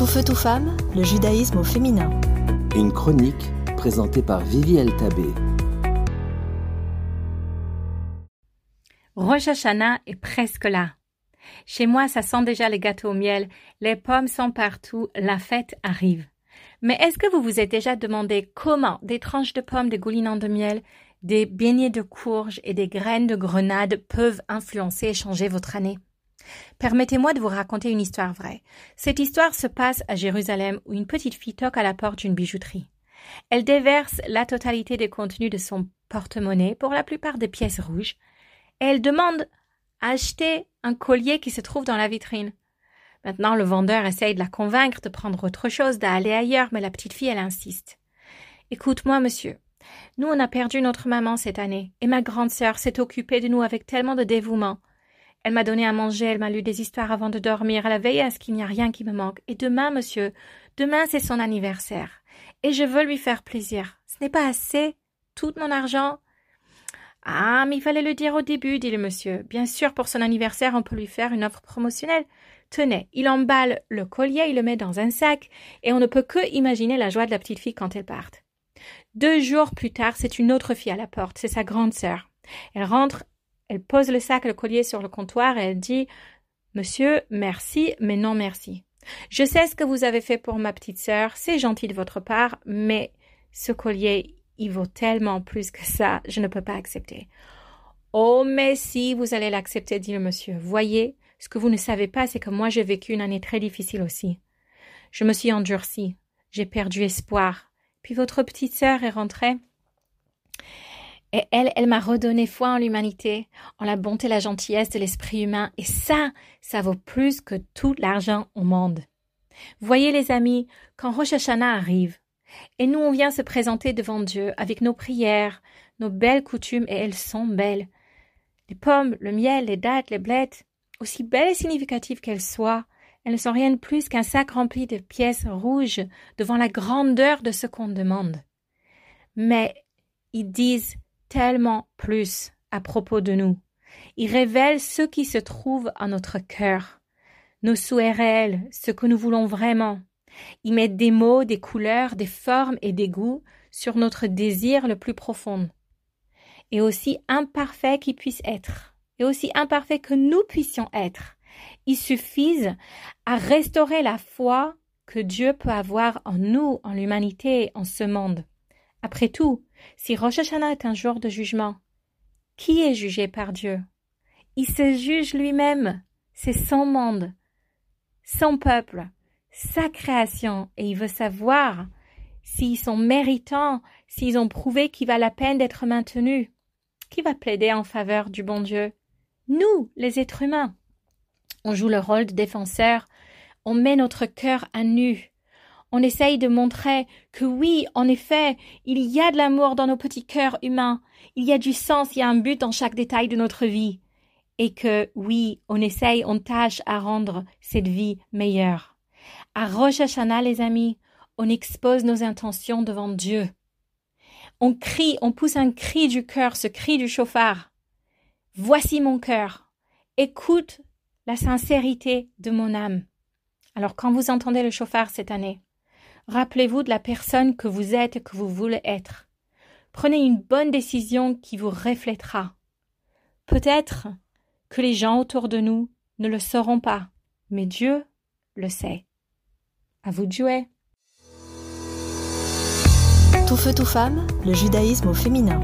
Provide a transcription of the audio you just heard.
Tout feu, tout femme, le judaïsme au féminin. Une chronique présentée par Vivi Tabé. Rosh Hashanah est presque là. Chez moi, ça sent déjà les gâteaux au miel, les pommes sont partout, la fête arrive. Mais est-ce que vous vous êtes déjà demandé comment des tranches de pommes dégoulinant de miel, des beignets de courge et des graines de grenade peuvent influencer et changer votre année? Permettez-moi de vous raconter une histoire vraie. Cette histoire se passe à Jérusalem où une petite fille toque à la porte d'une bijouterie. Elle déverse la totalité des contenus de son porte-monnaie, pour la plupart des pièces rouges, et elle demande à acheter un collier qui se trouve dans la vitrine. Maintenant, le vendeur essaye de la convaincre de prendre autre chose, d'aller ailleurs, mais la petite fille, elle insiste. Écoute-moi, monsieur. Nous, on a perdu notre maman cette année, et ma grande sœur s'est occupée de nous avec tellement de dévouement. Elle m'a donné à manger, elle m'a lu des histoires avant de dormir, elle a veillé à ce qu'il n'y a rien qui me manque. Et demain, monsieur, demain c'est son anniversaire. Et je veux lui faire plaisir. Ce n'est pas assez. Tout mon argent. Ah, mais il fallait le dire au début, dit le monsieur. Bien sûr, pour son anniversaire, on peut lui faire une offre promotionnelle. Tenez, il emballe le collier, il le met dans un sac, et on ne peut que imaginer la joie de la petite fille quand elle part. Deux jours plus tard, c'est une autre fille à la porte, c'est sa grande sœur. Elle rentre, elle pose le sac et le collier sur le comptoir et elle dit Monsieur, merci, mais non merci. Je sais ce que vous avez fait pour ma petite sœur, c'est gentil de votre part, mais ce collier, il vaut tellement plus que ça, je ne peux pas accepter. Oh, mais si, vous allez l'accepter, dit le monsieur. Voyez, ce que vous ne savez pas, c'est que moi j'ai vécu une année très difficile aussi. Je me suis endurcie, j'ai perdu espoir. Puis votre petite sœur est rentrée. Et elle, elle m'a redonné foi en l'humanité, en la bonté la gentillesse de l'esprit humain, et ça, ça vaut plus que tout l'argent au monde. Voyez les amis, quand Rosh Hashanah arrive, et nous on vient se présenter devant Dieu avec nos prières, nos belles coutumes, et elles sont belles. Les pommes, le miel, les dattes, les blettes, aussi belles et significatives qu'elles soient, elles ne sont rien de plus qu'un sac rempli de pièces rouges devant la grandeur de ce qu'on demande. Mais ils disent tellement plus à propos de nous. Il révèle ce qui se trouve en notre cœur, nos souhaits réels, ce que nous voulons vraiment. Il met des mots, des couleurs, des formes et des goûts sur notre désir le plus profond. Et aussi imparfait qu'il puisse être, et aussi imparfait que nous puissions être, il suffise à restaurer la foi que Dieu peut avoir en nous, en l'humanité, en ce monde. Après tout, si Rosh Hashanah est un jour de jugement, qui est jugé par Dieu? Il se juge lui-même. C'est son monde, son peuple, sa création, et il veut savoir s'ils sont méritants, s'ils ont prouvé qu'il va la peine d'être maintenus. Qui va plaider en faveur du bon Dieu? Nous, les êtres humains. On joue le rôle de défenseur, on met notre cœur à nu, on essaye de montrer que oui, en effet, il y a de l'amour dans nos petits cœurs humains, il y a du sens, il y a un but dans chaque détail de notre vie, et que oui, on essaye, on tâche à rendre cette vie meilleure. À Rosh les amis, on expose nos intentions devant Dieu. On crie, on pousse un cri du cœur, ce cri du chauffard. Voici mon cœur. Écoute la sincérité de mon âme. Alors quand vous entendez le chauffard cette année, Rappelez-vous de la personne que vous êtes et que vous voulez être. Prenez une bonne décision qui vous reflètera. Peut-être que les gens autour de nous ne le sauront pas, mais Dieu le sait. À vous de jouer. Tout feu, tout femme, le judaïsme au féminin.